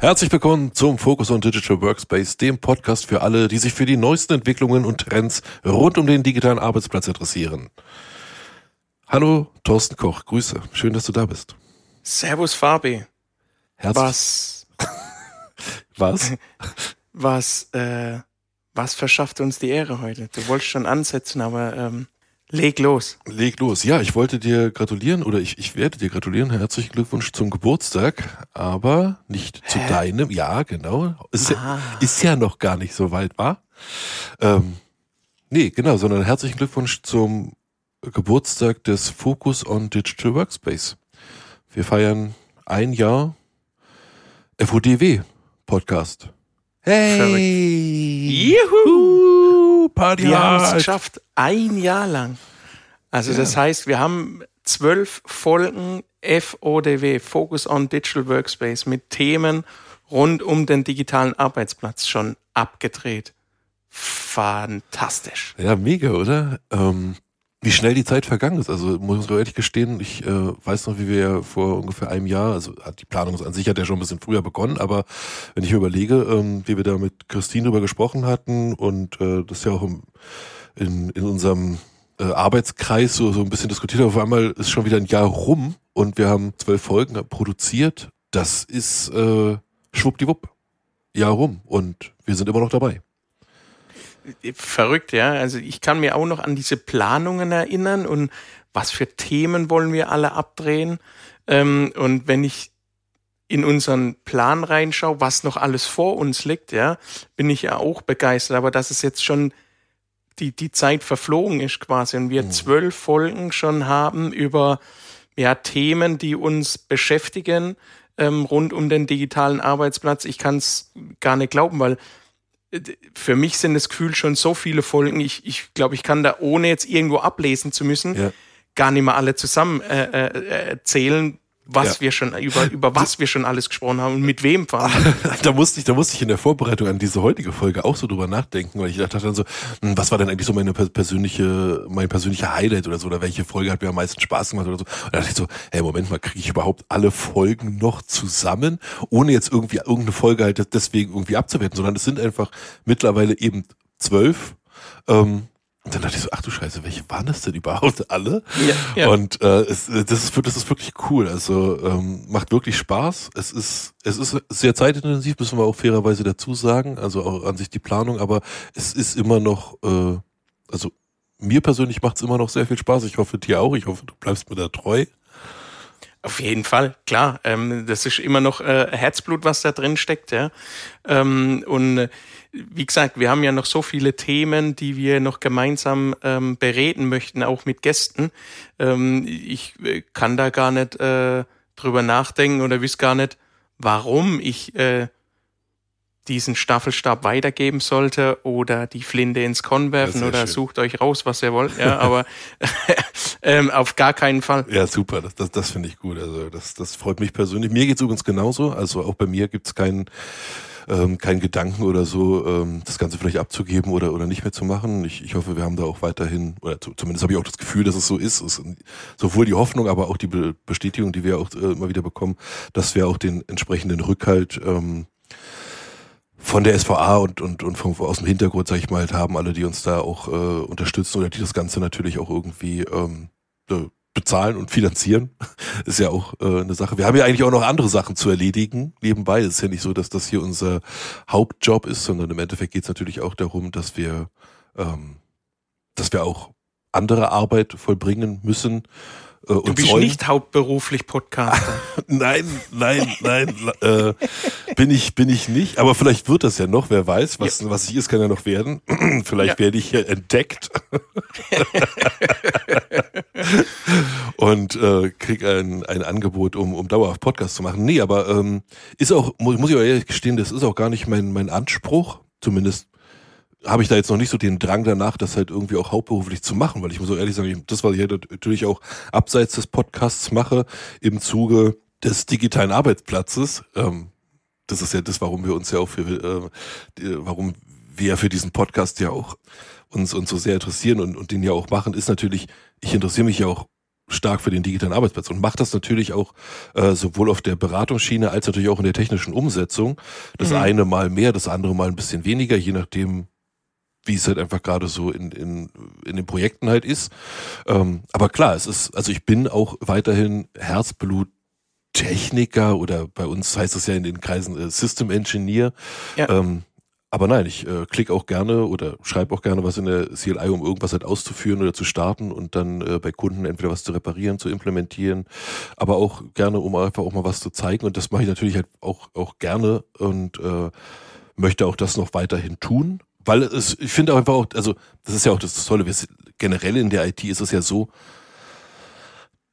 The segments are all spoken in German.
Herzlich willkommen zum Focus on Digital Workspace, dem Podcast für alle, die sich für die neuesten Entwicklungen und Trends rund um den digitalen Arbeitsplatz interessieren. Hallo, Thorsten Koch, Grüße. Schön, dass du da bist. Servus, Fabi. Herzlich Was, Was? was, äh, was verschafft uns die Ehre heute? Du wolltest schon ansetzen, aber ähm, leg los. Leg los. Ja, ich wollte dir gratulieren oder ich, ich werde dir gratulieren. Herzlichen Glückwunsch zum Geburtstag, aber nicht zu Hä? deinem. Ja, genau. Ist, ja, Ah. ist ja noch gar nicht so weit, war? Ähm, nee, genau, sondern herzlichen Glückwunsch zum Geburtstag des Focus on Digital Workspace. Wir feiern ein Jahr FODW Podcast. Hey! Juhu! Party Wir haben es hard! geschafft, ein Jahr lang. Also das heißt, wir haben zwölf Folgen FODW, Focus on Digital Workspace, mit Themen rund um den digitalen Arbeitsplatz schon abgedreht. Fantastisch. Ja, mega, oder? Ähm, wie schnell die Zeit vergangen ist. Also muss ich ehrlich gestehen, ich äh, weiß noch, wie wir ja vor ungefähr einem Jahr, also hat die Planung an sich hat ja schon ein bisschen früher begonnen, aber wenn ich mir überlege, ähm, wie wir da mit Christine drüber gesprochen hatten und äh, das ja auch im, in, in unserem äh, Arbeitskreis so, so ein bisschen diskutiert, auf einmal ist schon wieder ein Jahr rum und wir haben zwölf Folgen produziert. Das ist äh, schwuppdiwupp. Jahr rum und wir sind immer noch dabei. Verrückt, ja. Also ich kann mir auch noch an diese Planungen erinnern und was für Themen wollen wir alle abdrehen. Ähm, und wenn ich in unseren Plan reinschaue, was noch alles vor uns liegt, ja, bin ich ja auch begeistert. Aber dass es jetzt schon die, die Zeit verflogen ist quasi und wir Mhm. zwölf Folgen schon haben über ja, Themen, die uns beschäftigen ähm, rund um den digitalen Arbeitsplatz. Ich kann es gar nicht glauben, weil für mich sind es gefühlt schon so viele Folgen. Ich, ich glaube, ich kann da, ohne jetzt irgendwo ablesen zu müssen, Ja. gar nicht mehr alle zusammen äh, äh, erzählen, was Ja. wir schon, über, über was wir schon alles gesprochen haben und mit wem allem. da musste ich, da musste ich in der Vorbereitung an diese heutige Folge auch so drüber nachdenken, weil ich dachte dann so, hm, was war denn eigentlich so meine per- persönliche, mein persönlicher Highlight oder so, oder welche Folge hat mir am meisten Spaß gemacht oder so. Und da dachte ich so, hey, Moment mal, kriege ich überhaupt alle Folgen noch zusammen, ohne jetzt irgendwie irgendeine Folge halt deswegen irgendwie abzuwerten, sondern es sind einfach mittlerweile eben zwölf. Ähm, und dann dachte ich so, ach du Scheiße, welche waren das denn überhaupt alle? Ja, ja. Und äh, es, äh, das, ist, das ist wirklich cool. Also ähm, macht wirklich Spaß. Es ist, es ist sehr zeitintensiv, müssen wir auch fairerweise dazu sagen. Also auch an sich die Planung, aber es ist immer noch, äh, also mir persönlich macht es immer noch sehr viel Spaß. Ich hoffe dir auch. Ich hoffe, du bleibst mir da treu. Auf jeden Fall, klar. Ähm, das ist immer noch äh, Herzblut, was da drin steckt, ja. Ähm, und äh, wie gesagt, wir haben ja noch so viele Themen, die wir noch gemeinsam ähm, bereden möchten, auch mit Gästen. Ähm, ich äh, kann da gar nicht äh, drüber nachdenken oder wüsste gar nicht, warum ich äh, diesen Staffelstab weitergeben sollte oder die Flinte ins Korn werfen sehr oder schön. sucht euch raus, was ihr wollt. Ja, aber ähm, auf gar keinen Fall. Ja, super. Das, das, das finde ich gut. Also das, das freut mich persönlich. Mir geht's übrigens genauso. Also auch bei mir gibt's keinen ähm, keinen Gedanken oder so, ähm, das Ganze vielleicht abzugeben oder, oder nicht mehr zu machen. Ich, ich hoffe, wir haben da auch weiterhin, oder zu, zumindest habe ich auch das Gefühl, dass es so ist. Es sowohl die Hoffnung, aber auch die Be Bestätigung, die wir auch äh, immer wieder bekommen, dass wir auch den entsprechenden Rückhalt ähm, von der SVA und, und, und vom, aus dem Hintergrund, sag ich mal, halt haben, alle, die uns da auch äh, unterstützen oder die das Ganze natürlich auch irgendwie ähm, äh, bezahlen und finanzieren, ist ja auch äh, eine Sache. Wir haben ja eigentlich auch noch andere Sachen zu erledigen nebenbei. Es ist ja nicht so, dass das hier unser Hauptjob ist, sondern im Endeffekt geht es natürlich auch darum, dass wir, ähm, dass wir auch andere Arbeit vollbringen müssen. Äh, Du bist sollen. nicht hauptberuflich Podcaster. Nein, nein, nein, äh, bin ich, bin ich nicht. Aber vielleicht wird das ja noch, wer weiß. Was, was ich ist, kann ja noch werden. vielleicht Ja. werde ich hier entdeckt. und äh, krieg ein, ein Angebot, um, um dauerhaft Podcast zu machen. Nee, aber ähm, ist auch, muss, muss ich auch ehrlich gestehen, das ist auch gar nicht mein, mein Anspruch. Zumindest habe ich da jetzt noch nicht so den Drang danach, das halt irgendwie auch hauptberuflich zu machen, weil ich muss auch ehrlich sagen, das, was ich halt natürlich auch abseits des Podcasts mache, im Zuge des digitalen Arbeitsplatzes, ähm, das ist ja das, warum wir uns ja auch für, äh, warum wir für diesen Podcast ja auch uns, uns so sehr interessieren und, und den ja auch machen, ist natürlich, ich interessiere mich ja auch stark für den digitalen Arbeitsplatz und macht das natürlich auch äh, sowohl auf der Beratungsschiene als natürlich auch in der technischen Umsetzung. Das mhm. eine mal mehr, das andere mal ein bisschen weniger, je nachdem, wie es halt einfach gerade so in, in, in den Projekten halt ist. Ähm, aber klar, es ist, also ich bin auch weiterhin Herzblut Techniker oder bei uns heißt es ja in den Kreisen äh, System Engineer. Ja. Ähm, aber nein, ich äh, klicke auch gerne oder schreibe auch gerne was in der CLI, um irgendwas halt auszuführen oder zu starten und dann äh, bei Kunden entweder was zu reparieren, zu implementieren, aber auch gerne, um einfach auch mal was zu zeigen. Und das mache ich natürlich halt auch, auch gerne und äh, möchte auch das noch weiterhin tun. Weil es, ich finde auch einfach auch, also das ist ja auch das Tolle, generell in der IT ist es ja so,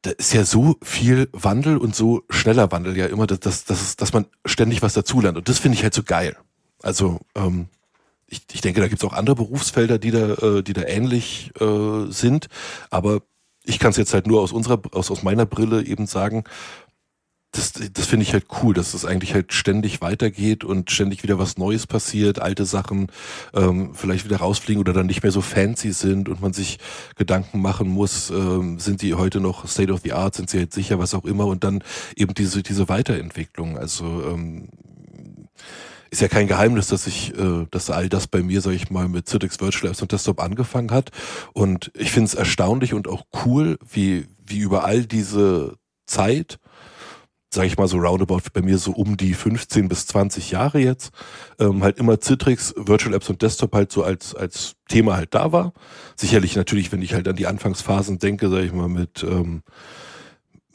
da ist ja so viel Wandel und so schneller Wandel ja immer, dass, dass, dass, dass man ständig was dazulernt. Und das finde ich halt so geil. Also ähm, ich, ich denke, da gibt es auch andere Berufsfelder, die da, äh, die da ähnlich äh, sind. Aber ich kann es jetzt halt nur aus unserer, aus, aus meiner Brille eben sagen, das, das finde ich halt cool, dass es eigentlich halt ständig weitergeht und ständig wieder was Neues passiert, alte Sachen ähm, vielleicht wieder rausfliegen oder dann nicht mehr so fancy sind und man sich Gedanken machen muss, ähm, sind die heute noch State of the Art, sind sie halt sicher, was auch immer und dann eben diese, diese Weiterentwicklung. Also ähm, ist ja kein Geheimnis, dass ich, äh, dass all das bei mir, sag ich mal, mit Citrix Virtual Apps und Desktop angefangen hat. Und ich finde es erstaunlich und auch cool, wie, wie über all diese Zeit sage ich mal so roundabout bei mir so um die 15 bis 20 Jahre jetzt, ähm, halt immer Citrix, Virtual Apps und Desktop halt so als, als Thema halt da war. Sicherlich natürlich, wenn ich halt an die Anfangsphasen denke, sage ich mal mit ähm,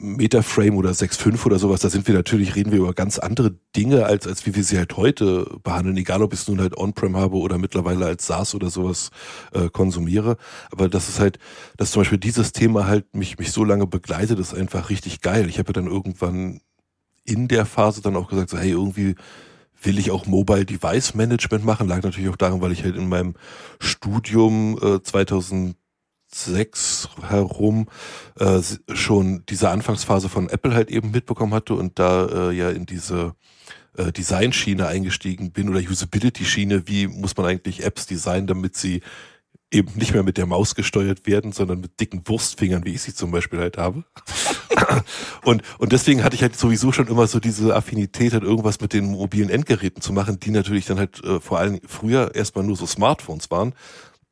Metaframe oder 6.5 oder sowas, da sind wir natürlich, reden wir über ganz andere Dinge, als, als wie wir sie halt heute behandeln, egal ob ich es nun halt On-Prem habe oder mittlerweile als SaaS oder sowas äh, konsumiere. Aber das ist halt, dass zum Beispiel dieses Thema halt mich, mich so lange begleitet, ist einfach richtig geil. Ich habe ja dann irgendwann in der Phase dann auch gesagt, so, hey, irgendwie will ich auch Mobile Device Management machen. Lag natürlich auch daran, weil ich halt in meinem Studium äh, 2006 herum äh, schon diese Anfangsphase von Apple halt eben mitbekommen hatte und da äh, ja in diese äh, Design-Schiene eingestiegen bin oder Usability-Schiene, wie muss man eigentlich Apps designen, damit sie eben nicht mehr mit der Maus gesteuert werden, sondern mit dicken Wurstfingern, wie ich sie zum Beispiel halt habe. und, und deswegen hatte ich halt sowieso schon immer so diese Affinität, halt irgendwas mit den mobilen Endgeräten zu machen, die natürlich dann halt äh, vor allem früher erstmal nur so Smartphones waren.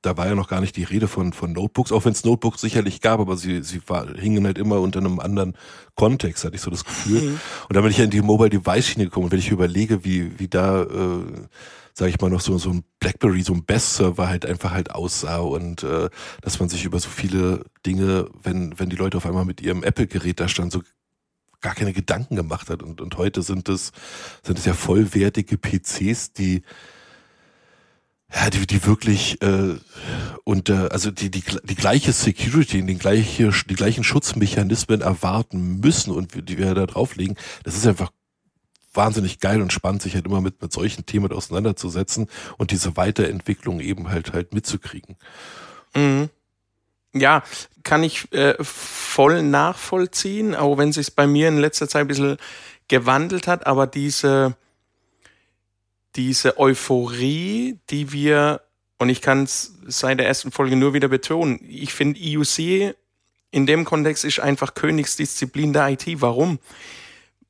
Da war ja noch gar nicht die Rede von, von Notebooks, auch wenn es Notebooks sicherlich gab, aber sie, sie war, hingen halt immer unter einem anderen Kontext, hatte ich so das Gefühl. Mhm. Und dann bin ich ja in die Mobile Device Schiene gekommen und wenn ich überlege, wie, wie da äh, sage ich mal, noch so, so ein Blackberry, so ein Best-Server halt einfach halt aussah und äh, dass man sich über so viele Dinge, wenn, wenn die Leute auf einmal mit ihrem Apple-Gerät da standen, so gar keine Gedanken gemacht hat. Und, und heute sind es, sind es ja vollwertige PCs, die ja, die, die wirklich äh, und äh, also die, die, die gleiche Security, die gleiche, die gleichen Schutzmechanismen erwarten müssen und die wir da drauflegen, das ist einfach wahnsinnig geil und spannend, sich halt immer mit, mit solchen Themen auseinanderzusetzen und diese Weiterentwicklung eben halt halt mitzukriegen. Mhm. Ja, kann ich äh, voll nachvollziehen, auch wenn sich bei mir in letzter Zeit ein bisschen gewandelt hat, aber diese, diese Euphorie, die wir, und ich kann es seit der ersten Folge nur wieder betonen, ich finde IUC in dem Kontext ist einfach Königsdisziplin der IT. Warum?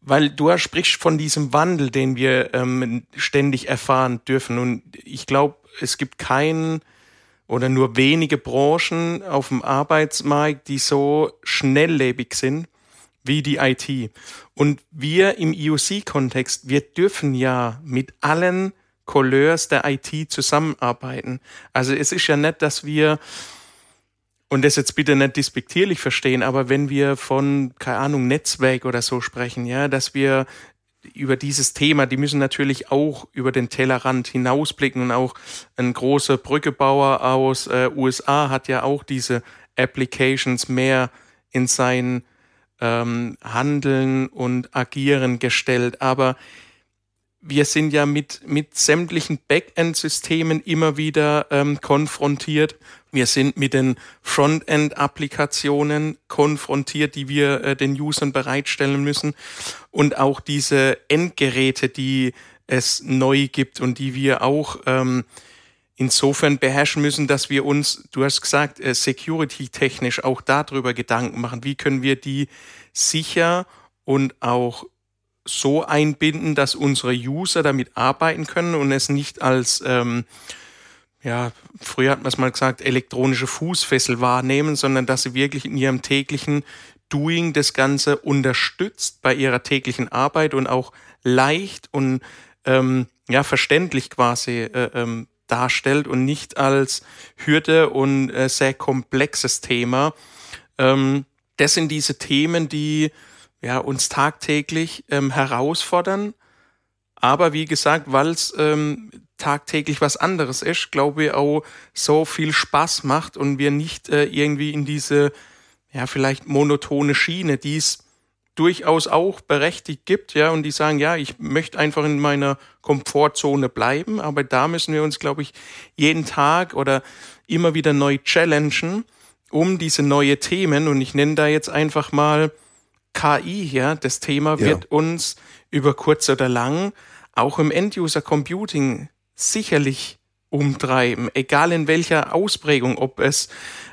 weil du sprichst von diesem Wandel, den wir ähm, ständig erfahren dürfen. Und ich glaube, es gibt keinen oder nur wenige Branchen auf dem Arbeitsmarkt, die so schnelllebig sind wie die IT. Und wir im IOC-Kontext, wir dürfen ja mit allen Couleurs der IT zusammenarbeiten. Also es ist ja nicht, dass wir und das jetzt bitte nicht despektierlich verstehen, aber wenn wir von, keine Ahnung, Netzwerk oder so sprechen, ja, dass wir über dieses Thema, die müssen natürlich auch über den Tellerrand hinausblicken und auch ein großer Brückebauer aus äh, USA hat ja auch diese Applications mehr in sein ähm, Handeln und Agieren gestellt. Aber wir sind ja mit, mit sämtlichen Backend-Systemen immer wieder ähm, konfrontiert. Wir sind mit den Frontend-Applikationen konfrontiert, die wir äh, den Usern bereitstellen müssen. Und auch diese Endgeräte, die es neu gibt und die wir auch ähm, insofern beherrschen müssen, dass wir uns, du hast gesagt, äh, security-technisch auch darüber Gedanken machen. Wie können wir die sicher und auch so einbinden, dass unsere User damit arbeiten können und es nicht als, ähm, ja, früher hat man es mal gesagt, elektronische Fußfessel wahrnehmen, sondern dass sie wirklich in ihrem täglichen Doing das Ganze unterstützt bei ihrer täglichen Arbeit und auch leicht und ähm, ja verständlich quasi äh, ähm, darstellt und nicht als Hürde und äh, sehr komplexes Thema. Ähm, das sind diese Themen, die ja, uns tagtäglich ähm, herausfordern. Aber wie gesagt, weil es ähm, tagtäglich was anderes ist, glaube ich auch so viel Spaß macht und wir nicht äh, irgendwie in diese ja vielleicht monotone Schiene, die es durchaus auch berechtigt gibt, ja, und die sagen, ja, ich möchte einfach in meiner Komfortzone bleiben, aber da müssen wir uns, glaube ich, jeden Tag oder immer wieder neu challengen, um diese neue Themen, und ich nenne da jetzt einfach mal KI, ja, das Thema ja. wird uns über kurz oder lang auch im End-User Computing sicherlich umtreiben, egal in welcher Ausprägung, ob es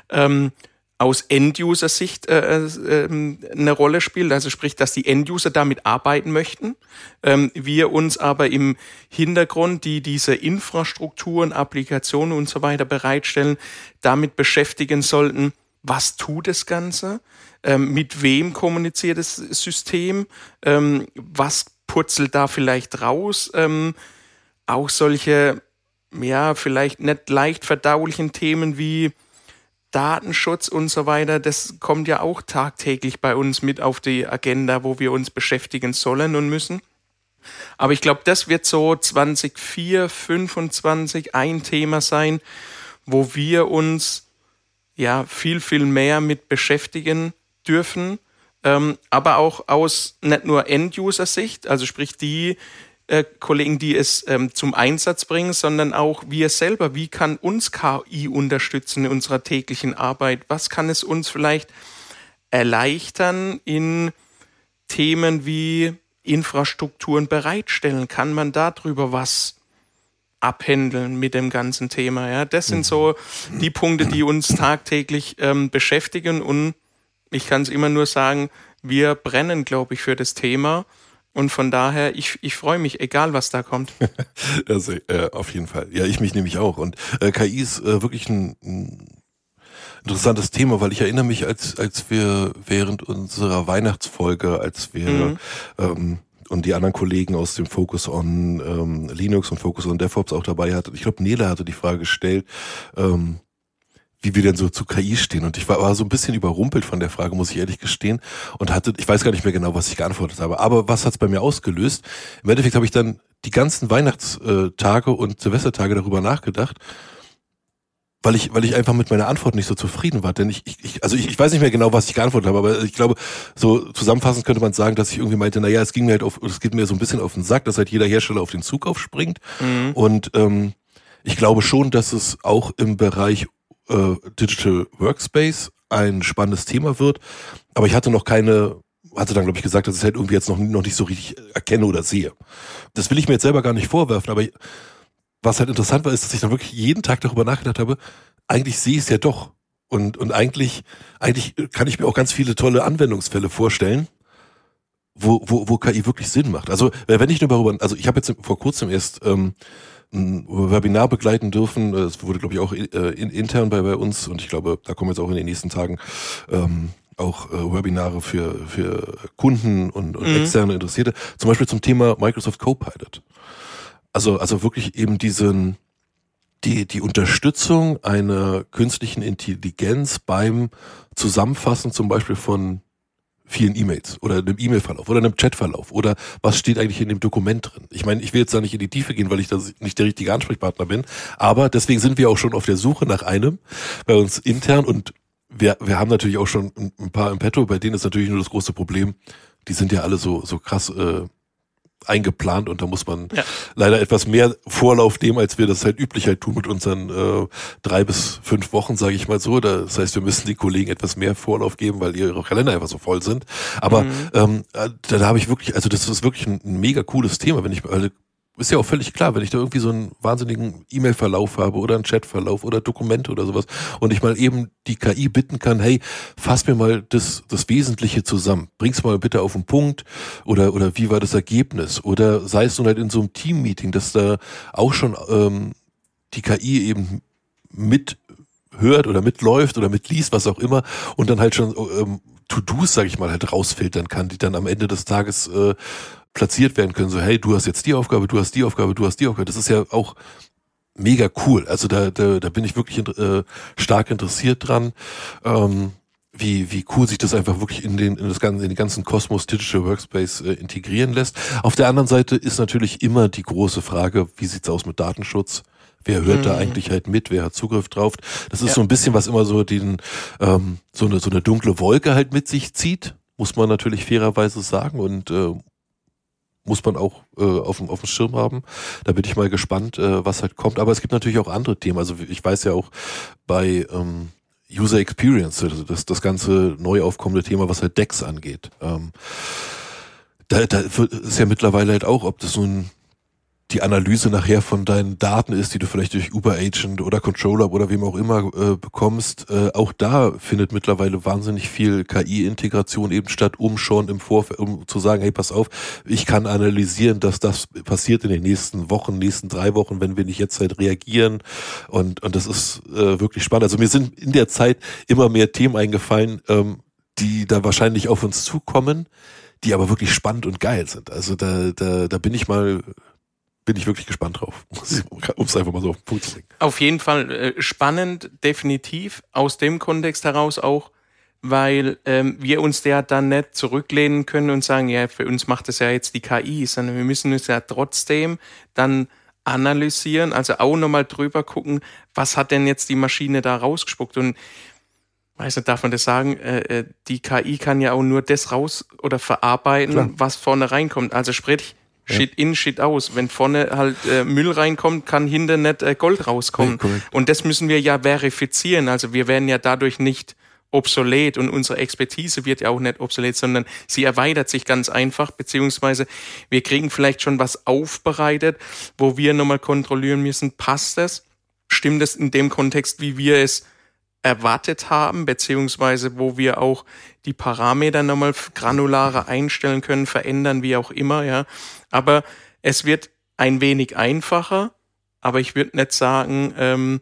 ähm, aus End-User-Sicht äh, äh, ähm, eine Rolle spielt, also sprich, dass die End-User damit arbeiten möchten, ähm, wir uns aber im Hintergrund, die diese Infrastrukturen, Applikationen und so weiter bereitstellen, damit beschäftigen sollten, was tut das Ganze, ähm, mit wem kommuniziert das System, ähm, was putzelt da vielleicht raus, ähm, auch solche, ja, vielleicht nicht leicht verdaulichen Themen wie Datenschutz und so weiter, das kommt ja auch tagtäglich bei uns mit auf die Agenda, wo wir uns beschäftigen sollen und müssen. Aber ich glaube, das wird so 2024, 2025 ein Thema sein, wo wir uns ja viel, viel mehr mit beschäftigen dürfen. Ähm, aber auch aus nicht nur End-User-Sicht, also sprich die, äh, Kollegen, die es ähm, zum Einsatz bringen, sondern auch wir selber. Wie kann uns KI unterstützen in unserer täglichen Arbeit? Was kann es uns vielleicht erleichtern in Themen wie Infrastrukturen bereitstellen? Kann man darüber was abhändeln mit dem ganzen Thema? Ja, das sind so die Punkte, die uns tagtäglich ähm, beschäftigen und ich kann es immer nur sagen, wir brennen, glaube ich, für das Thema und von daher, ich, ich freue mich, egal was da kommt. also, äh, auf jeden Fall. Ja, ich mich nämlich auch. Und äh, KI ist äh, wirklich ein, ein interessantes Thema, weil ich erinnere mich, als, als wir während unserer Weihnachtsfolge, als wir mhm. ähm, und die anderen Kollegen aus dem Focus on ähm, Linux und Focus on DevOps auch dabei hatten. Ich glaube, Nele hatte die Frage gestellt, ähm, wie wir denn so zu KI stehen. Und ich war, war so ein bisschen überrumpelt von der Frage, muss ich ehrlich gestehen. Und hatte, ich weiß gar nicht mehr genau, was ich geantwortet habe. Aber was hat's bei mir ausgelöst? Im Endeffekt habe ich dann die ganzen Weihnachtstage und Silvestertage darüber nachgedacht, weil ich, weil ich einfach mit meiner Antwort nicht so zufrieden war. Denn ich, ich also ich, ich weiß nicht mehr genau, was ich geantwortet habe, aber ich glaube, so zusammenfassend könnte man sagen, dass ich irgendwie meinte, naja, es ging mir halt auf, es geht mir so ein bisschen auf den Sack, dass halt jeder Hersteller auf den Zug aufspringt. Mhm. Und ähm, ich glaube schon, dass es auch im Bereich äh, Digital Workspace ein spannendes Thema wird. Aber ich hatte noch keine, hatte dann, glaube ich, gesagt, dass ich es halt irgendwie jetzt noch, noch nicht so richtig erkenne oder sehe. Das will ich mir jetzt selber gar nicht vorwerfen, aber was halt interessant war, ist, dass ich dann wirklich jeden Tag darüber nachgedacht habe, eigentlich sehe ich es ja doch. Und, und eigentlich, eigentlich kann ich mir auch ganz viele tolle Anwendungsfälle vorstellen, wo, wo, wo KI wirklich Sinn macht. Also wenn ich nur darüber, also ich habe jetzt vor kurzem erst ähm, ein Webinar begleiten dürfen. Es wurde, glaube ich, auch äh, intern bei, bei uns und ich glaube, da kommen jetzt auch in den nächsten Tagen ähm, auch äh, Webinare für, für Kunden und, und mhm. externe Interessierte, zum Beispiel zum Thema Microsoft Copilot. Also, also wirklich eben diesen, die, die Unterstützung einer künstlichen Intelligenz beim Zusammenfassen zum Beispiel von vielen E-Mails oder einem E-Mail-Verlauf oder einem Chat-Verlauf oder was steht eigentlich in dem Dokument drin. Ich meine, ich will jetzt da nicht in die Tiefe gehen, weil ich da nicht der richtige Ansprechpartner bin, aber deswegen sind wir auch schon auf der Suche nach einem bei uns intern und wir, wir haben natürlich auch schon ein paar im Petto, bei denen ist natürlich nur das große Problem, die sind ja alle so, so krass äh, eingeplant und da muss man ja. leider etwas mehr Vorlauf nehmen, als wir das halt üblich halt tun mit unseren äh, drei bis fünf Wochen, sage ich mal so. Das heißt, wir müssen die Kollegen etwas mehr Vorlauf geben, weil ihre Kalender einfach so voll sind. Aber mhm. ähm, da, da habe ich wirklich, also das ist wirklich ein, ein mega cooles Thema, wenn ich alle ist ja auch völlig klar, wenn ich da irgendwie so einen wahnsinnigen E-Mail-Verlauf habe oder einen Chat-Verlauf oder Dokumente oder sowas und ich mal eben die KI bitten kann, hey, fass mir mal das, das Wesentliche zusammen. Bring's mal bitte auf den Punkt oder, oder wie war das Ergebnis? Oder sei es nun halt in so einem Team-Meeting, dass da auch schon ähm, die KI eben mit hört oder mitläuft oder mitliest, was auch immer, und dann halt schon ähm, To-Dos, sag ich mal, halt rausfiltern kann, die dann am Ende des Tages äh, platziert werden können. So, hey, du hast jetzt die Aufgabe, du hast die Aufgabe, du hast die Aufgabe. Das ist ja auch mega cool. Also da, da, da bin ich wirklich äh, stark interessiert dran. Ähm, wie, wie cool sich das einfach wirklich in den, in das ganze, in den ganzen Kosmos Digital Workspace äh, integrieren lässt. Auf der anderen Seite ist natürlich immer die große Frage, wie sieht's aus mit Datenschutz? Wer hört mhm. da eigentlich halt mit? Wer hat Zugriff drauf? Das ist ja. so ein bisschen, was immer so den, ähm, so eine, so eine dunkle Wolke halt mit sich zieht, muss man natürlich fairerweise sagen und äh, muss man auch äh, auf, dem, auf dem Schirm haben. Da bin ich mal gespannt, äh, was halt kommt. Aber es gibt natürlich auch andere Themen. Also ich weiß ja auch bei ähm, User Experience, also das, das ganze neu aufkommende Thema, was halt Decks angeht. Ähm, da, da ist ja mittlerweile halt auch, ob das nun die Analyse nachher von deinen Daten ist, die du vielleicht durch Uber Agent oder Controller oder wem auch immer äh, bekommst, äh, auch da findet mittlerweile wahnsinnig viel KI-Integration eben statt, um schon im Vorfeld, um zu sagen, hey, pass auf, ich kann analysieren, dass das passiert in den nächsten Wochen, nächsten drei Wochen, wenn wir nicht jetzt halt reagieren. Und, und das ist äh, wirklich spannend. Also mir sind in der Zeit immer mehr Themen eingefallen, ähm, die da wahrscheinlich auf uns zukommen, die aber wirklich spannend und geil sind. Also da, da, da bin ich mal bin ich wirklich gespannt drauf, um es einfach mal so auf den Punkt zu legen. Auf jeden Fall äh, spannend, definitiv, aus dem Kontext heraus auch, weil ähm, wir uns ja dann nicht zurücklehnen können und sagen, ja, für uns macht das ja jetzt die KI, sondern wir müssen uns ja trotzdem dann analysieren, also auch nochmal drüber gucken, was hat denn jetzt die Maschine da rausgespuckt und weiß nicht, darf man das sagen, äh, äh die KI kann ja auch nur das raus oder verarbeiten, Klar. was vorne reinkommt. Also sprich, Shit in, Shit aus. Wenn vorne halt äh, Müll reinkommt, kann hinten nicht äh, Gold rauskommen. Ja, und das müssen wir ja verifizieren. Also wir werden ja dadurch nicht obsolet und unsere Expertise wird ja auch nicht obsolet, sondern sie erweitert sich ganz einfach, beziehungsweise wir kriegen vielleicht schon was aufbereitet, wo wir nochmal kontrollieren müssen, passt es? Stimmt es in dem Kontext, wie wir es erwartet haben, beziehungsweise wo wir auch die Parameter nochmal granularer einstellen können, verändern, wie auch immer, ja. Aber es wird ein wenig einfacher, aber ich würde nicht sagen, ähm,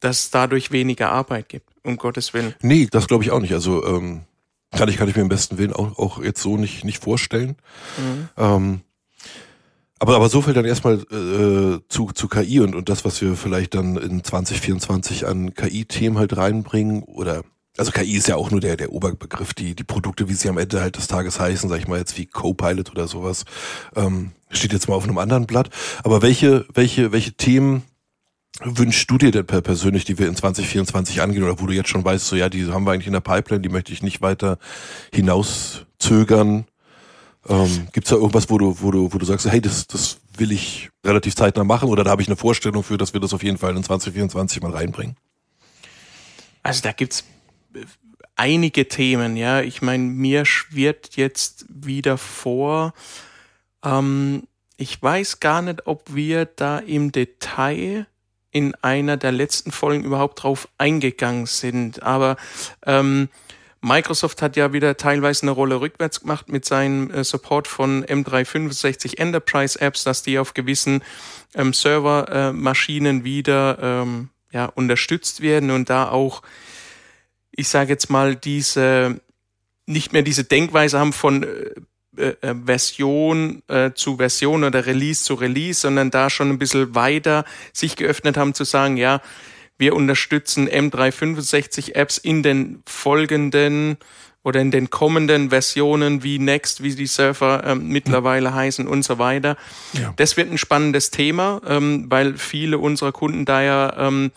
dass es dadurch weniger Arbeit gibt, um Gottes Willen. Nee, das glaube ich auch nicht. Also ähm, kann ich kann ich mir im besten Willen auch, auch jetzt so nicht nicht vorstellen. Mhm. Ähm, aber, aber so viel dann erstmal äh, zu, zu KI und, und das, was wir vielleicht dann in 2024 an KI-Themen halt reinbringen oder also KI ist ja auch nur der, der Oberbegriff, die, die Produkte, wie sie am Ende halt des Tages heißen, sag ich mal jetzt wie Copilot oder sowas, ähm, steht jetzt mal auf einem anderen Blatt. Aber welche, welche, welche Themen wünschst du dir denn persönlich, die wir in 2024 angehen oder wo du jetzt schon weißt, so ja, die haben wir eigentlich in der Pipeline, die möchte ich nicht weiter hinauszögern? Ähm, Gibt es da irgendwas, wo du, wo du, wo du sagst, hey, das, das will ich relativ zeitnah machen oder da habe ich eine Vorstellung für, dass wir das auf jeden Fall in 2024 mal reinbringen? Also da gibt's einige Themen, ja. Ich meine, mir schwirrt jetzt wieder vor, ähm, ich weiß gar nicht, ob wir da im Detail in einer der letzten Folgen überhaupt drauf eingegangen sind, aber ähm, Microsoft hat ja wieder teilweise eine Rolle rückwärts gemacht mit seinem äh, Support von M365 Enterprise Apps, dass die auf gewissen ähm, Servermaschinen äh, wieder ähm, ja, unterstützt werden und da auch, ich sage jetzt mal, diese nicht mehr diese Denkweise haben von äh, äh, Version äh, zu Version oder Release zu Release, sondern da schon ein bisschen weiter sich geöffnet haben zu sagen, ja, wir unterstützen M365 Apps in den folgenden oder in den kommenden Versionen wie Next, wie die Surfer ähm, mittlerweile heißen und so weiter. Ja. Das wird ein spannendes Thema, ähm, weil viele unserer Kunden da ja ähm,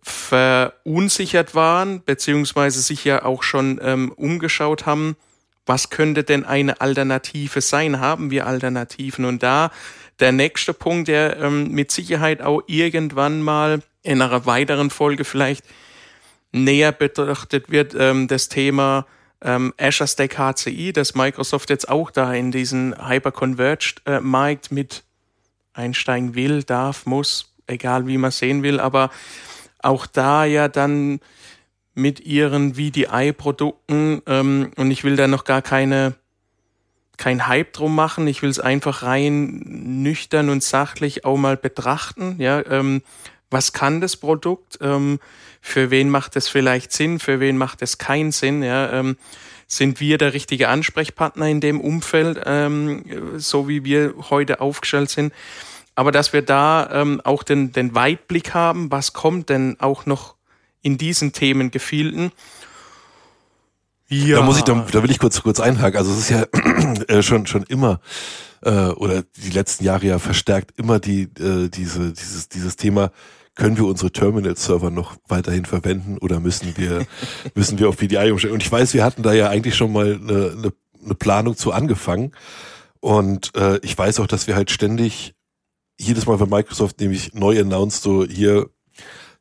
verunsichert waren, beziehungsweise sich ja auch schon ähm, umgeschaut haben, was könnte denn eine Alternative sein? Haben wir Alternativen? Und da der nächste Punkt, der ähm, mit Sicherheit auch irgendwann mal in einer weiteren Folge vielleicht näher betrachtet wird, ähm, das Thema ähm, Azure Stack HCI, das Microsoft jetzt auch da in diesen Hyper-Converged äh, mit einsteigen will, darf, muss, egal wie man sehen will, aber auch da ja dann mit ihren VDI-Produkten ähm, und ich will da noch gar keine kein Hype drum machen. Ich will es einfach rein nüchtern und sachlich auch mal betrachten. Ja, ähm, was kann das Produkt? Ähm, für wen macht es vielleicht Sinn? Für wen macht es keinen Sinn? Ja, ähm, sind wir der richtige Ansprechpartner in dem Umfeld, ähm, so wie wir heute aufgestellt sind? Aber dass wir da ähm, auch den, den Weitblick haben, was kommt denn auch noch in diesen Themen gefilten. Ja. Da muss ich, da, da will ich kurz, kurz einhaken. Also es ist ja äh, schon, schon immer, äh, oder die letzten Jahre ja verstärkt immer die, äh, diese, dieses, dieses Thema, können wir unsere Terminal-Server noch weiterhin verwenden oder müssen wir, müssen wir auf VDI umstellen? Und ich weiß, wir hatten da ja eigentlich schon mal eine, eine, eine Planung zu angefangen. Und äh, ich weiß auch, dass wir halt ständig jedes Mal, wenn Microsoft nämlich neu announced, so hier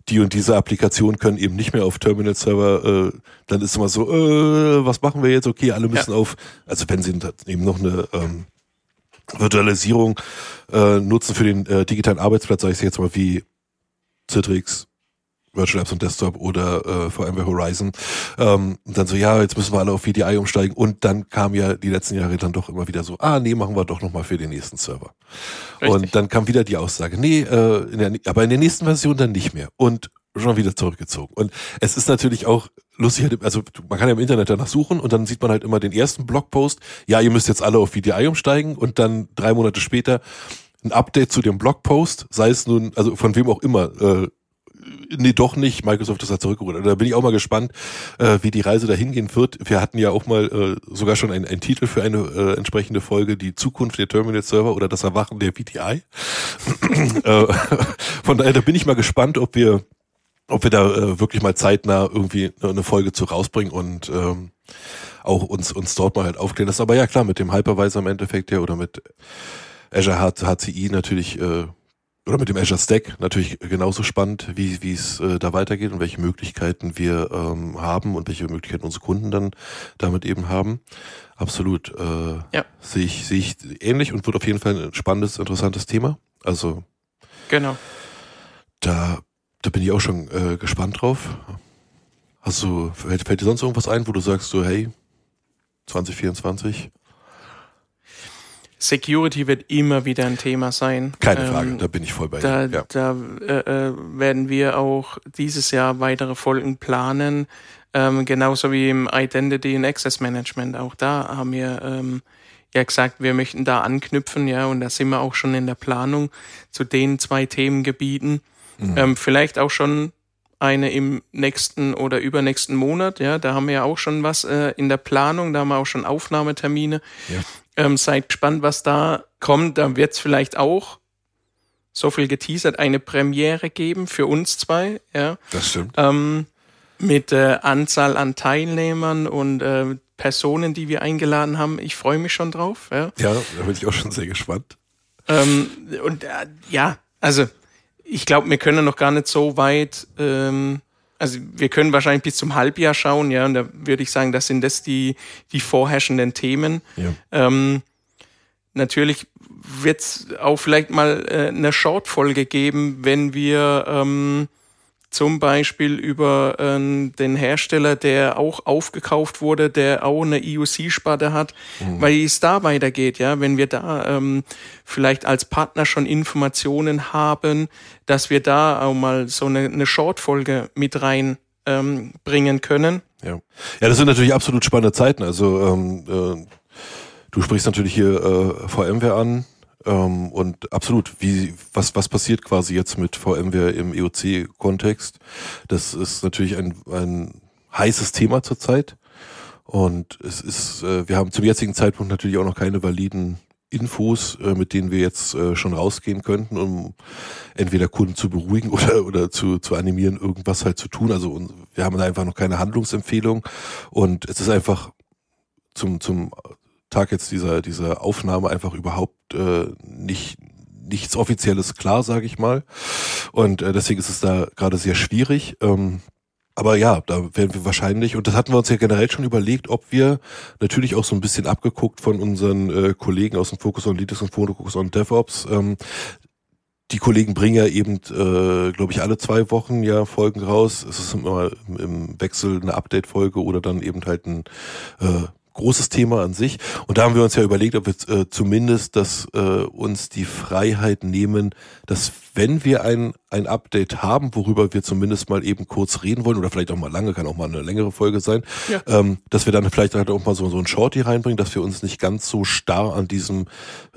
die und diese Applikationen können eben nicht mehr auf Terminal-Server, äh, dann ist immer so, äh, was machen wir jetzt? Okay, alle müssen ja. auf, also wenn sie eben noch eine ähm, Virtualisierung äh, nutzen für den äh, digitalen Arbeitsplatz, sage ich jetzt mal wie Citrix, Virtual Apps und Desktop oder äh, VMware Horizon. Ähm, und dann so, ja, jetzt müssen wir alle auf VDI umsteigen. Und dann kam ja die letzten Jahre dann doch immer wieder so, ah, nee, machen wir doch nochmal für den nächsten Server. Richtig. Und dann kam wieder die Aussage, nee, äh, in der, aber in der nächsten Version dann nicht mehr. Und schon wieder zurückgezogen. Und es ist natürlich auch lustig, also man kann ja im Internet danach suchen und dann sieht man halt immer den ersten Blogpost, ja, ihr müsst jetzt alle auf VDI umsteigen und dann drei Monate später ein Update zu dem Blogpost, sei es nun, also von wem auch immer, äh, nee, doch nicht. Microsoft ist da zurückgerudert. Da bin ich auch mal gespannt, äh, wie die Reise dahin gehen wird. Wir hatten ja auch mal äh, sogar schon einen Titel für eine äh, entsprechende Folge, die Zukunft der Terminal Server oder das Erwachen der VTI. äh, von daher, da bin ich mal gespannt, ob wir, ob wir da äh, wirklich mal zeitnah irgendwie eine Folge zu rausbringen und ähm, auch uns, uns dort mal halt aufklären. Das ist aber ja klar, mit dem Hypervisor im Endeffekt ja oder mit Azure HCI natürlich äh, oder mit dem Azure Stack natürlich genauso spannend, wie wie es äh, da weitergeht und welche Möglichkeiten wir ähm, haben und welche Möglichkeiten unsere Kunden dann damit eben haben. Absolut. Äh, ja. Sehe ich, sehe ich ähnlich und wird auf jeden Fall ein spannendes, interessantes Thema. Also genau. Da, da bin ich auch schon äh, gespannt drauf. Also fällt, fällt dir sonst irgendwas ein, wo du sagst so, hey, 2024? Security wird immer wieder ein Thema sein. Keine Frage, ähm, da bin ich voll bei dir. Da, ja. da äh, äh, werden wir auch dieses Jahr weitere Folgen planen, ähm, genauso wie im Identity and Access Management. Auch da haben wir ähm, ja gesagt, wir möchten da anknüpfen, ja, und da sind wir auch schon in der Planung zu den zwei Themengebieten. Mhm. Ähm, vielleicht auch schon eine im nächsten oder übernächsten Monat, ja, da haben wir ja auch schon was äh, in der Planung, da haben wir auch schon Aufnahmetermine. Ja. Ähm, seid gespannt, was da kommt. Da wird es vielleicht auch, so viel geteasert, eine Premiere geben für uns zwei. Ja. Das stimmt. Ähm, mit äh, Anzahl an Teilnehmern und äh, Personen, die wir eingeladen haben. Ich freue mich schon drauf. Ja, ja da bin ich auch schon sehr gespannt. Ähm, und äh, ja, also ich glaube, wir können noch gar nicht so weit ähm, also wir können wahrscheinlich bis zum Halbjahr schauen, ja, und da würde ich sagen, das sind das die, die vorherrschenden Themen. Ja. Ähm, natürlich wird es auch vielleicht mal äh, eine Short-Folge geben, wenn wir ähm, zum Beispiel über äh, den Hersteller, der auch aufgekauft wurde, der auch eine IOC-Sparte hat, mhm. weil es da weitergeht, ja, wenn wir da ähm, vielleicht als Partner schon Informationen haben, dass wir da auch mal so eine, eine Short-Folge mit rein ähm, bringen können. Ja. ja, das sind natürlich absolut spannende Zeiten. Also ähm, äh, du sprichst natürlich hier äh, VMware an, ähm, und absolut, wie, was, was passiert quasi jetzt mit VMware im EOC-Kontext? Das ist natürlich ein, ein heißes Thema zurzeit. Und es ist, äh, wir haben zum jetzigen Zeitpunkt natürlich auch noch keine validen Infos, äh, mit denen wir jetzt äh, schon rausgehen könnten, um entweder Kunden zu beruhigen oder, oder zu, zu animieren, irgendwas halt zu tun. Also wir haben da einfach noch keine Handlungsempfehlung. Und es ist einfach zum, zum Tag jetzt dieser, dieser Aufnahme einfach überhaupt äh, nicht nichts Offizielles klar, sage ich mal. Und äh, deswegen ist es da gerade sehr schwierig. Ähm, aber ja, da werden wir wahrscheinlich, und das hatten wir uns ja generell schon überlegt, ob wir natürlich auch so ein bisschen abgeguckt von unseren äh, Kollegen aus dem Focus on Linux und Focus on DevOps, ähm, die Kollegen bringen ja eben, äh, glaube ich, alle zwei Wochen ja Folgen raus. Es ist immer im Wechsel eine Update-Folge oder dann eben halt ein äh, großes Thema an sich. Und da haben wir uns ja überlegt, ob wir äh, zumindest dass äh, uns die Freiheit nehmen, dass wenn wir ein, ein Update haben, worüber wir zumindest mal eben kurz reden wollen, oder vielleicht auch mal lange, kann auch mal eine längere Folge sein, ja. ähm, dass wir dann vielleicht halt auch mal so, so ein Shorty reinbringen, dass wir uns nicht ganz so starr an diesem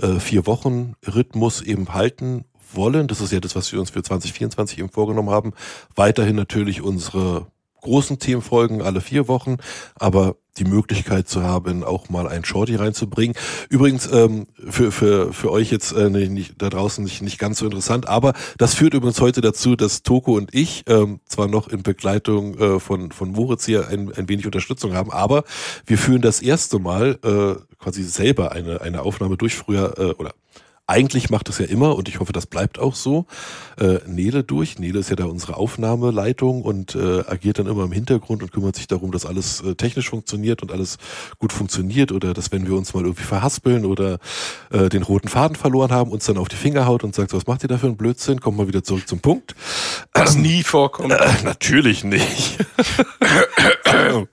äh, Vier-Wochen-Rhythmus eben halten wollen. Das ist ja das, was wir uns für 2024 eben vorgenommen haben. Weiterhin natürlich unsere großen Themenfolgen alle vier Wochen, aber die Möglichkeit zu haben, auch mal ein Shorty reinzubringen. Übrigens ähm, für, für, für euch jetzt äh, nicht, da draußen nicht, nicht ganz so interessant, aber das führt übrigens heute dazu, dass Toko und ich ähm, zwar noch in Begleitung äh, von, von Moritz hier ein, ein wenig Unterstützung haben, aber wir führen das erste Mal äh, quasi selber eine, eine Aufnahme durch. Früher äh, oder eigentlich macht es ja immer, und ich hoffe, das bleibt auch so, äh, Nele durch. Nele ist ja da unsere Aufnahmeleitung und äh, agiert dann immer im Hintergrund und kümmert sich darum, dass alles äh, technisch funktioniert und alles gut funktioniert oder dass, wenn wir uns mal irgendwie verhaspeln oder äh, den roten Faden verloren haben, uns dann auf die Finger haut und sagt, was macht ihr da für einen Blödsinn? Kommt mal wieder zurück zum Punkt. Das ähm, nie vorkommt. Äh, natürlich nicht.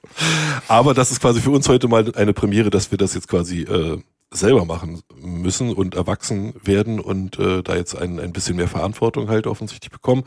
Aber das ist quasi für uns heute mal eine Premiere, dass wir das jetzt quasi äh, selber machen müssen und erwachsen werden und äh, da jetzt ein, ein bisschen mehr Verantwortung halt offensichtlich bekommen.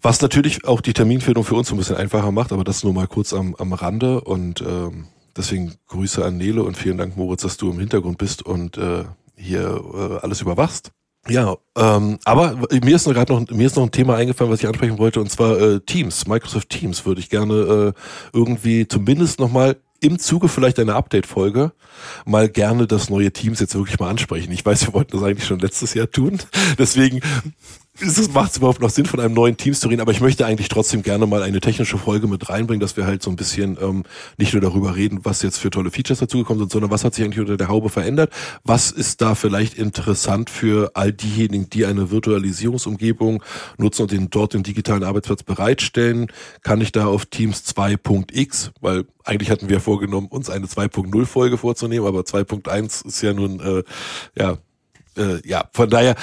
Was natürlich auch die Terminfindung für uns ein bisschen einfacher macht, aber das nur mal kurz am, am Rande und ähm, deswegen Grüße an Nele und vielen Dank Moritz, dass du im Hintergrund bist und äh, hier äh, alles überwachst. Ja, ähm, aber mir ist gerade noch mir ist noch ein Thema eingefallen, was ich ansprechen wollte, und zwar äh, Teams, Microsoft Teams würde ich gerne äh, irgendwie zumindest nochmal im Zuge vielleicht einer Update-Folge mal gerne das neue Teams jetzt wirklich mal ansprechen. Ich weiß, wir wollten das eigentlich schon letztes Jahr tun. Deswegen macht es überhaupt noch Sinn, von einem neuen Team zu reden, aber ich möchte eigentlich trotzdem gerne mal eine technische Folge mit reinbringen, dass wir halt so ein bisschen ähm, nicht nur darüber reden, was jetzt für tolle Features dazugekommen sind, sondern was hat sich eigentlich unter der Haube verändert, was ist da vielleicht interessant für all diejenigen, die eine Virtualisierungsumgebung nutzen und den dort den digitalen Arbeitsplatz bereitstellen, kann ich da auf Teams 2.x, weil eigentlich hatten wir vorgenommen, uns eine 2.0 Folge vorzunehmen, aber 2.1 ist ja nun, äh, ja, äh, ja, von daher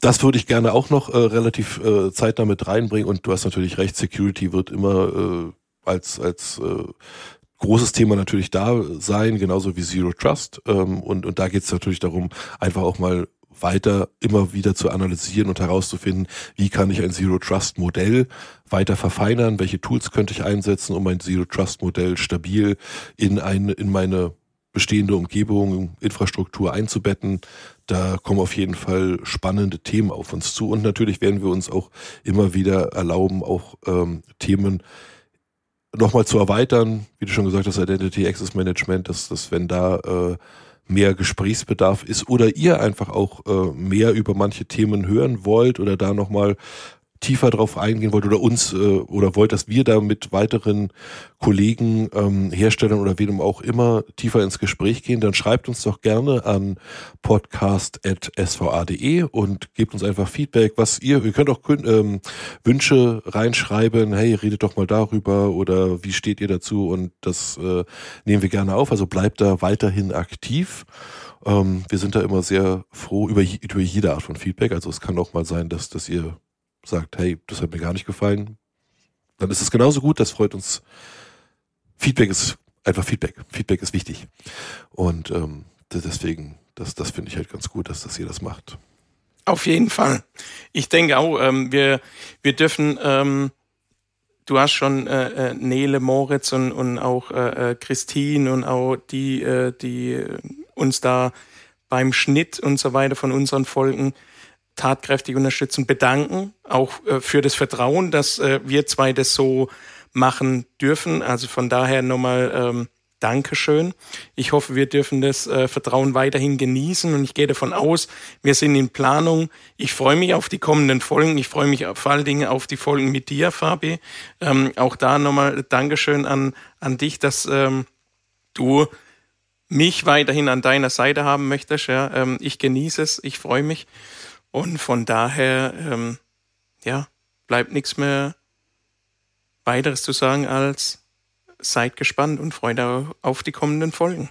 das würde ich gerne auch noch äh, relativ äh, zeitnah mit reinbringen. Und du hast natürlich recht, Security wird immer äh, als, als äh, großes Thema natürlich da sein, genauso wie Zero Trust. Ähm, und, und da geht es natürlich darum, einfach auch mal weiter immer wieder zu analysieren und herauszufinden, wie kann ich ein Zero Trust Modell weiter verfeinern, welche Tools könnte ich einsetzen, um ein Zero Trust Modell stabil in eine, in meine bestehende Umgebung, Infrastruktur einzubetten. Da kommen auf jeden Fall spannende Themen auf uns zu. Und natürlich werden wir uns auch immer wieder erlauben, auch ähm, Themen nochmal zu erweitern. Wie du schon gesagt hast, Identity Access Management, dass, dass wenn da äh, mehr Gesprächsbedarf ist oder ihr einfach auch äh, mehr über manche Themen hören wollt oder da nochmal tiefer drauf eingehen wollt oder uns äh, oder wollt, dass wir da mit weiteren Kollegen, ähm, Herstellern oder wem auch immer tiefer ins Gespräch gehen, dann schreibt uns doch gerne an podcast.sva.de und gebt uns einfach Feedback, was ihr, ihr könnt auch ähm, Wünsche reinschreiben, hey, redet doch mal darüber oder wie steht ihr dazu und das äh, nehmen wir gerne auf, also bleibt da weiterhin aktiv. Ähm, wir sind da immer sehr froh über, über jede Art von Feedback, also es kann auch mal sein, dass, dass ihr sagt, hey, das hat mir gar nicht gefallen, dann ist es genauso gut. Das freut uns. Feedback ist einfach Feedback. Feedback ist wichtig. Und ähm, deswegen, das, das finde ich halt ganz gut, dass das ihr das macht. Auf jeden Fall. Ich denke auch, ähm, wir, wir dürfen, ähm, du hast schon äh, äh, Nele, Moritz und, und auch äh, äh Christine und auch die, äh, die uns da beim Schnitt und so weiter von unseren Folgen tatkräftig unterstützen, bedanken, auch äh, für das Vertrauen, dass äh, wir zwei das so machen dürfen. Also von daher nochmal ähm, Dankeschön. Ich hoffe, wir dürfen das äh, Vertrauen weiterhin genießen und ich gehe davon aus, wir sind in Planung. Ich freue mich auf die kommenden Folgen. Ich freue mich vor allen Dingen auf die Folgen mit dir, Fabi. Ähm, auch da nochmal Dankeschön an, an dich, dass ähm, du mich weiterhin an deiner Seite haben möchtest. Ja, ähm, ich genieße es, ich freue mich. Und von daher, ähm, ja, bleibt nichts mehr weiteres zu sagen als seid gespannt und freut auf die kommenden Folgen.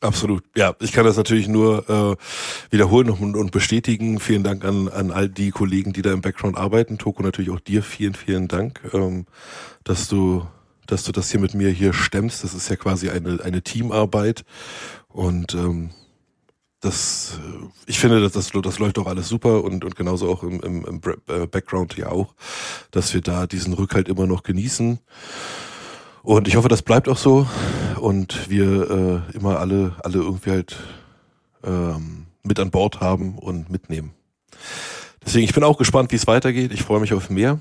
Absolut. Ja, ich kann das natürlich nur äh, wiederholen und, und bestätigen. Vielen Dank an, an all die Kollegen, die da im Background arbeiten. Toko, natürlich auch dir vielen, vielen Dank, ähm, dass du, dass du das hier mit mir hier stemmst. Das ist ja quasi eine, eine Teamarbeit. Und ähm, das, äh, ich finde, das, das, das läuft auch alles super und, und genauso auch im, im, im äh, Background ja auch, dass wir da diesen Rückhalt immer noch genießen. Und ich hoffe, das bleibt auch so und wir äh, immer alle, alle irgendwie halt ähm, mit an Bord haben und mitnehmen. Deswegen, ich bin auch gespannt, wie es weitergeht. Ich freue mich auf mehr.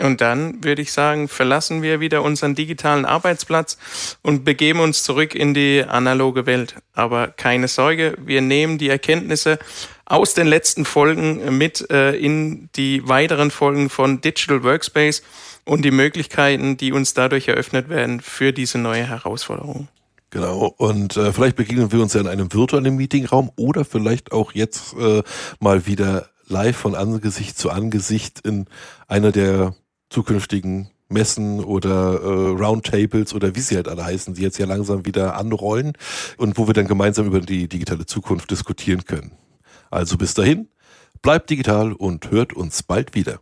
Und dann würde ich sagen, verlassen wir wieder unseren digitalen Arbeitsplatz und begeben uns zurück in die analoge Welt. Aber keine Sorge, wir nehmen die Erkenntnisse aus den letzten Folgen mit äh, in die weiteren Folgen von Digital Workspace und die Möglichkeiten, die uns dadurch eröffnet werden für diese neue Herausforderung. Genau, und äh, vielleicht begegnen wir uns ja in einem virtuellen Meetingraum oder vielleicht auch jetzt äh, mal wieder live von Angesicht zu Angesicht in einer der zukünftigen Messen oder äh, Roundtables oder wie sie halt alle heißen, die jetzt ja langsam wieder anrollen und wo wir dann gemeinsam über die digitale Zukunft diskutieren können. Also bis dahin, bleibt digital und hört uns bald wieder.